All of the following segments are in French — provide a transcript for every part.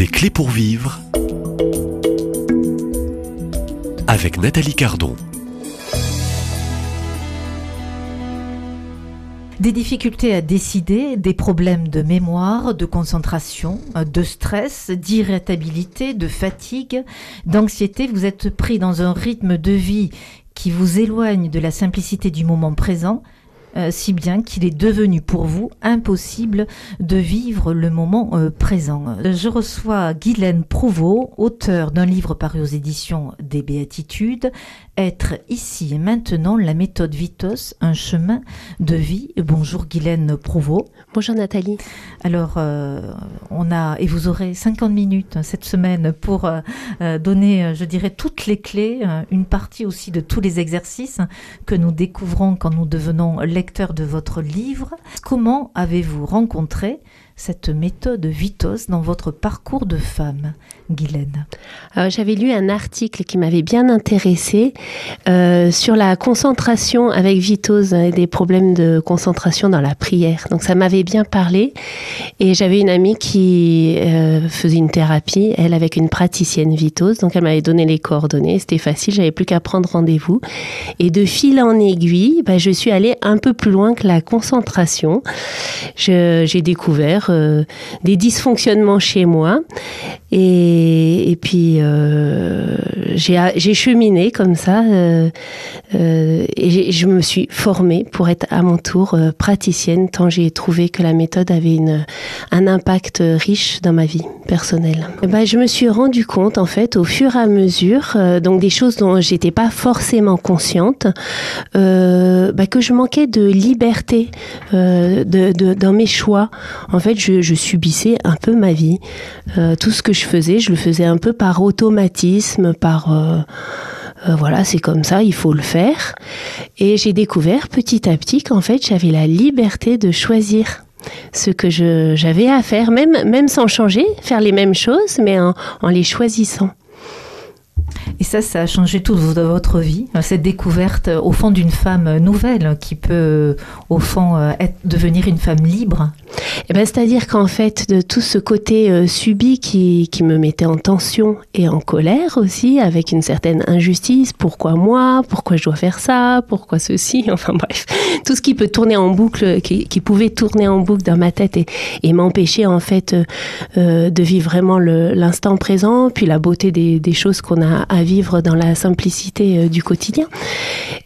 Des clés pour vivre avec Nathalie Cardon. Des difficultés à décider, des problèmes de mémoire, de concentration, de stress, d'irritabilité, de fatigue, d'anxiété. Vous êtes pris dans un rythme de vie qui vous éloigne de la simplicité du moment présent euh, si bien qu'il est devenu pour vous impossible de vivre le moment euh, présent. Je reçois Guylaine Prouveau, auteur d'un livre paru aux éditions des Béatitudes, Être ici et maintenant, la méthode Vitos, un chemin de vie. Bonjour Guylaine Prouveau. Bonjour Nathalie. Alors, euh, on a, et vous aurez 50 minutes hein, cette semaine pour donner, je dirais, toutes les clés, une partie aussi de tous les exercices que nous découvrons quand nous devenons lecteur de votre livre. Comment avez-vous rencontré cette méthode Vitos dans votre parcours de femme, Guylaine J'avais lu un article qui m'avait bien intéressé euh, sur la concentration avec Vitos et des problèmes de concentration dans la prière. Donc ça m'avait bien parlé. Et j'avais une amie qui euh, faisait une thérapie, elle avec une praticienne Vitos. Donc elle m'avait donné les coordonnées. C'était facile, j'avais plus qu'à prendre rendez-vous. Et de fil en aiguille, bah, je suis allée un peu plus loin que la concentration. J'ai découvert euh, des dysfonctionnements chez moi. Et, et puis, euh, j'ai cheminé comme ça. Euh, et je me suis formée pour être à mon tour praticienne, tant j'ai trouvé que la méthode avait une, un impact riche dans ma vie personnelle. Et ben, je me suis rendu compte, en fait, au fur et à mesure, donc des choses dont j'étais pas forcément consciente, bah, que je manquais de liberté de, dans mes choix. En fait, je, je subissais un peu ma vie. tout ce que je faisais, je le faisais un peu par automatisme, par euh, euh, voilà, c'est comme ça, il faut le faire. Et j'ai découvert petit à petit qu'en fait, j'avais la liberté de choisir ce que j'avais à faire, même, même sans changer, faire les mêmes choses, mais en les choisissant. Et ça, ça a changé toute votre vie, cette découverte au fond d'une femme nouvelle qui peut au fond devenir une femme libre. Eh ben, C'est-à-dire qu'en fait, de tout ce côté euh, subi qui, qui, me mettait en tension et en colère aussi, avec une certaine injustice, pourquoi moi, pourquoi je dois faire ça, pourquoi ceci, enfin bref, tout ce qui peut tourner en boucle, qui, pouvait tourner en boucle dans ma tête et, m'empêcher en fait euh, de vivre vraiment l'instant présent, puis la beauté des choses qu'on a à vivre dans la simplicité euh, du quotidien.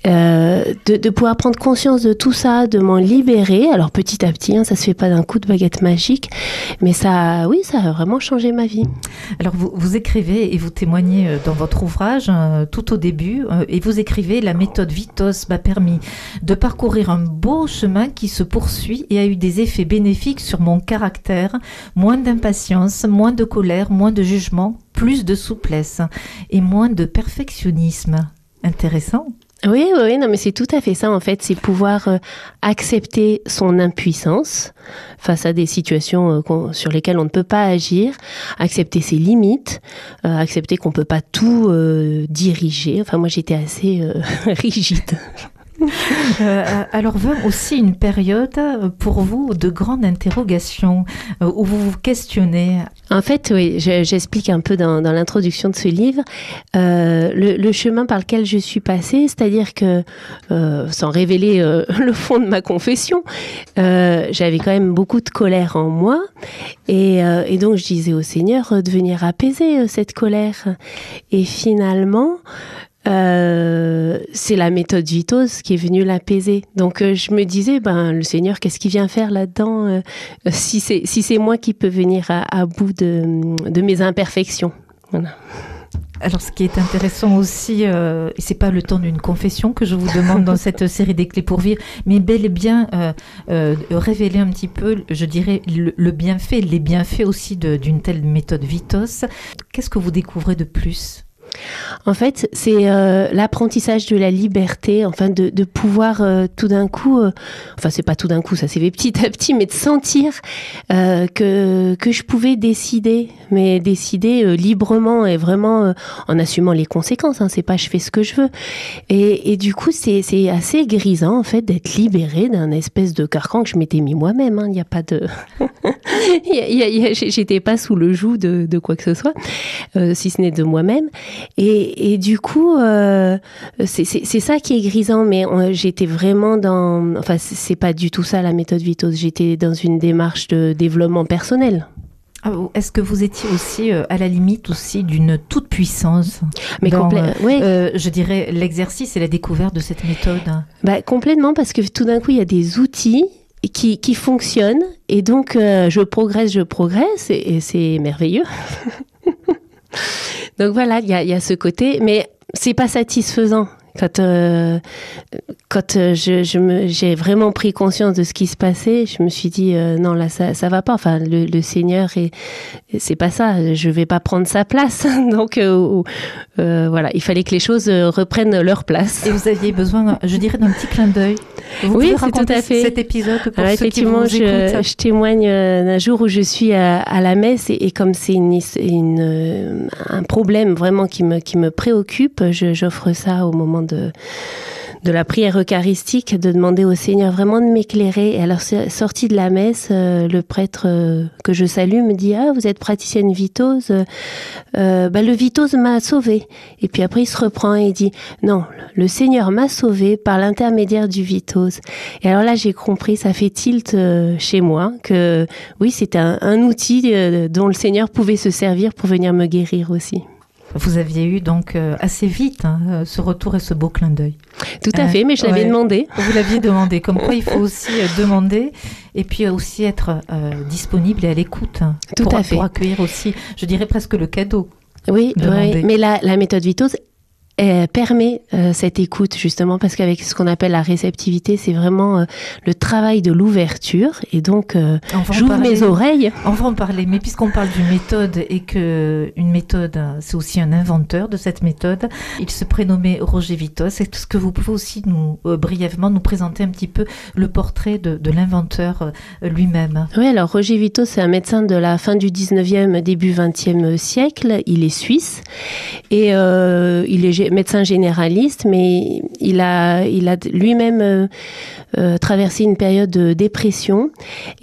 Euh, de, pouvoir prendre conscience de tout ça, de m'en libérer. Alors petit à petit, hein, ça se fait pas d'un coup de baguette magique, mais ça, oui, ça a vraiment changé ma vie. Alors vous, écrivez et vous témoignez euh, dans votre ouvrage tout au début, et vous écrivez la méthode Vitos m'a permis de parcourir un beau chemin qui se poursuit et a eu des effets bénéfiques sur mon caractère, moins d'impatience, moins de colère, moins de jugement, plus de souplesse et moins de perfectionnisme. Intéressant. Oui, oui, non, mais c'est tout à fait ça en fait, c'est pouvoir euh, accepter son impuissance face à des situations euh, sur lesquelles on ne peut pas agir, accepter ses limites, euh, accepter qu'on peut pas tout diriger. Enfin, moi, j'étais assez rigide. Euh, alors vint aussi une période pour vous de grande interrogation euh, où vous vous questionnez. En fait, oui, j'explique un peu dans, l'introduction de ce livre euh, le, chemin par lequel je suis passée, c'est-à-dire que, euh, sans révéler euh, le fond de ma confession, euh, j'avais quand même beaucoup de colère en moi et donc je disais au Seigneur de venir apaiser cette colère. Et finalement, euh, c'est la méthode Vitos qui est venue l'apaiser. Donc euh, je me disais, ben le Seigneur, qu'est-ce qu'il vient faire là-dedans euh, Si c'est si c'est moi qui peux venir à, à bout de, de, mes imperfections. Voilà. Alors, ce qui est intéressant aussi, euh, et c'est pas le temps d'une confession que je vous demande dans cette série des clés pour vivre, mais bel et bien euh, euh, révéler un petit peu, je dirais, le, le bienfait, les bienfaits aussi d'une telle méthode Vitos. Qu'est-ce que vous découvrez de plus? En fait, c'est euh, l'apprentissage de la liberté, enfin de, pouvoir euh, tout d'un coup, euh, enfin c'est pas tout d'un coup, ça s'est fait petit à petit, mais de sentir euh, que que je pouvais décider, mais décider librement et vraiment en assumant les conséquences. Hein, c'est pas je fais ce que je veux. Et, du coup, c'est assez grisant en fait d'être libéré d'un espèce de carcan que je m'étais mis moi-même. Il hein, n'y a pas de J'étais pas sous le joug de, de, quoi que ce soit, si ce n'est de moi-même. Et, et, du coup, euh, c'est ça qui est grisant. Mais j'étais vraiment dans. Enfin, c'est pas du tout ça la méthode Vitos. J'étais dans une démarche de développement personnel. Ah, est-ce que vous étiez aussi euh, à la limite aussi d'une toute puissance Mais complètement. Euh, je dirais l'exercice et la découverte de cette méthode. Bah, complètement parce que tout d'un coup il y a des outils qui, qui fonctionnent et donc je progresse, je progresse et, c'est merveilleux. donc voilà, il y a, ce côté, mais c'est pas satisfaisant. Quand, euh, quand euh, j'ai vraiment pris conscience de ce qui se passait, je me suis dit euh, non là ça ça va pas. Enfin le, Seigneur et c'est pas ça. Je vais pas prendre sa place. Donc voilà, il fallait que les choses reprennent leur place. Et vous aviez besoin, je dirais, d'un petit clin d'œil. Oui, c'est tout à fait. Cet épisode pour Alors, ceux effectivement, qui vous je, je, témoigne d'un jour où je suis à, à la messe et, et comme c'est une, une, un problème vraiment qui me qui me préoccupe, j'offre ça au moment de, de la prière eucharistique, de demander au Seigneur vraiment de m'éclairer. Et alors, sortie de la messe, euh, le prêtre euh, que je salue me dit Ah, vous êtes praticienne vitose euh, bah, Le vitose m'a sauvé. Et puis après, il se reprend et dit Non, le Seigneur m'a sauvé par l'intermédiaire du vitose. Et alors là, j'ai compris, ça fait tilt chez moi, que oui, c'était un, un outil dont le Seigneur pouvait se servir pour venir me guérir aussi. Vous aviez eu donc euh, assez vite hein, euh, ce retour et ce beau clin d'œil. Tout à fait, mais je l'avais ouais. demandé. Vous l'aviez demandé. Comme quoi, il faut aussi euh, demander et puis aussi être euh, disponible et à l'écoute. hein, Tout pour, à fait. Pour accueillir aussi, je dirais presque le cadeau. Oui, mais la, la méthode Vitos elle permet euh, cette écoute justement parce qu'avec ce qu'on appelle la réceptivité, c'est vraiment euh, le travail de l'ouverture et donc euh, j'ouvre mes oreilles. On va en parler, mais puisqu'on parle d'une méthode et que une méthode, euh, c'est aussi un inventeur de cette méthode, il se prénommait Roger Vitos. Est-ce que vous pouvez aussi nous euh, brièvement nous présenter un petit peu le portrait de, de l'inventeur euh, lui-même? Oui, alors Roger Vitos, c'est un médecin de la fin du 19e, début 20e siècle. Il est suisse et euh, il est médecin généraliste, mais il a, il a lui-même euh, euh, traversé une période de dépression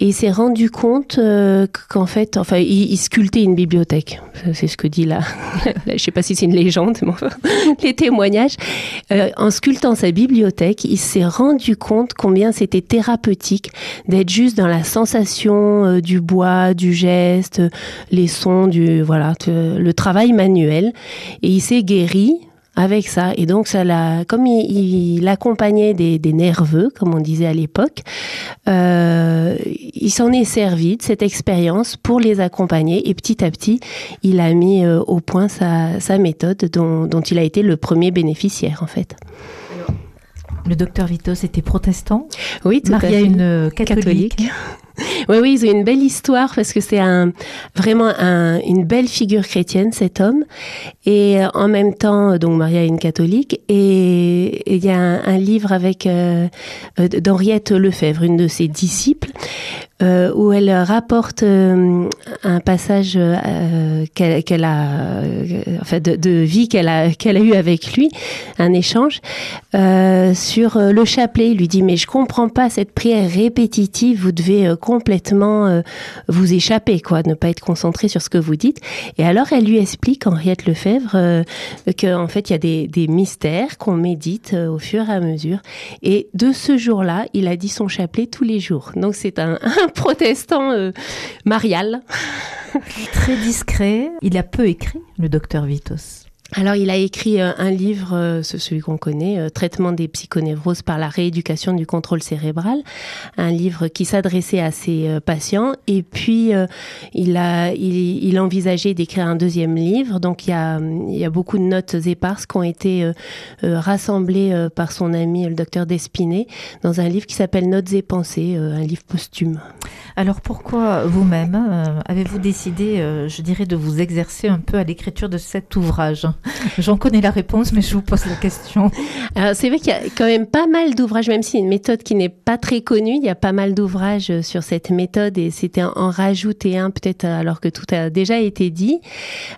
et il s'est rendu compte euh, qu'en fait, enfin, il, sculptait une bibliothèque. C'est ce que dit là. je sais pas si c'est une légende, mais enfin, les témoignages. En sculptant sa bibliothèque, il s'est rendu compte combien c'était thérapeutique d'être juste dans la sensation du bois, du geste, les sons, du voilà, le travail manuel. Et il s'est guéri avec ça. Et donc, ça l'a, comme il, il accompagnait des, des nerveux, comme on disait à l'époque, euh, il s'en est servi de cette expérience pour les accompagner. Et petit à petit, il a mis euh, au point sa, sa méthode dont, dont il a été le premier bénéficiaire, en fait. Le docteur Vitos était protestant, Oui, tout à Maria fait. une euh, catholique? Catholique. Oui, oui, ils ont une belle histoire parce que c'est vraiment un, une belle figure chrétienne, cet homme. Et euh, en même temps, donc Maria est une catholique. Et il y a un, livre avec euh, euh, d'Henriette Lefebvre, une de ses disciples, euh, où elle rapporte euh, un passage euh, qu'elle a, euh, de, de vie qu'elle a, qu'elle a eu avec lui, un échange euh, sur euh, le chapelet. Il lui dit mais je comprends pas cette prière répétitive. Vous devez euh, euh, vous échapper, quoi, ne pas être concentré sur ce que vous dites. Et alors elle lui explique Henriette Lefebvre euh, qu'en fait il y a des, mystères qu'on médite euh, au fur et à mesure. Et de ce jour-là, il a dit son chapelet tous les jours. Donc c'est un, protestant marial. Très discret. Il a peu écrit, le docteur Vitos. Alors, il a écrit euh, un livre, euh, celui qu'on connaît, euh, Traitement des psychonévroses par la rééducation du contrôle cérébral, un livre qui s'adressait à ses patients. Et puis, il a, il, envisageait d'écrire un deuxième livre. Donc, il y a, il y a beaucoup de notes éparses qui ont été rassemblées par son ami, le docteur Despinet, dans un livre qui s'appelle Notes et pensées, un livre posthume. Alors pourquoi vous-même euh, avez-vous décidé, euh, je dirais, de vous exercer un peu à l'écriture de cet ouvrage? J'en connais la réponse, mais je vous pose la question. Alors, c'est vrai qu'il y a quand même pas mal d'ouvrages, même si une méthode qui n'est pas très connue, il y a pas mal d'ouvrages sur cette méthode et c'était en rajouter un peut-être alors que tout a déjà été dit.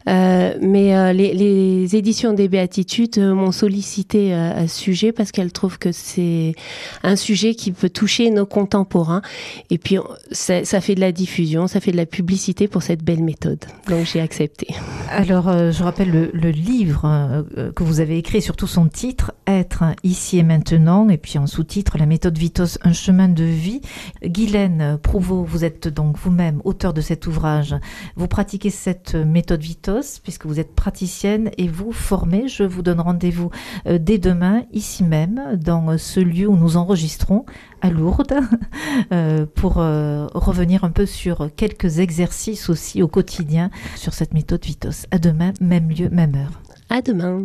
Euh, mais euh, les, les, éditions des Béatitudes m'ont sollicité à ce sujet parce qu'elles trouvent que c'est un sujet qui peut toucher nos contemporains. Et puis, ça, fait de la diffusion, ça fait de la publicité pour cette belle méthode. Donc, j'ai accepté. Alors, euh, je rappelle le, livre euh, que vous avez écrit, surtout son titre, Être ici et maintenant, et puis en sous-titre, La méthode Vitos, un chemin de vie. Guylaine Prouveau, vous êtes donc vous-même auteur de cet ouvrage. Vous pratiquez cette méthode Vitos, puisque vous êtes praticienne et vous formez. Je vous donne rendez-vous euh, dès demain, ici même, dans ce lieu où nous enregistrons, à Lourdes, pour revenir un peu sur quelques exercices aussi au quotidien sur cette méthode Vitos. À demain, même lieu, même heure. À demain.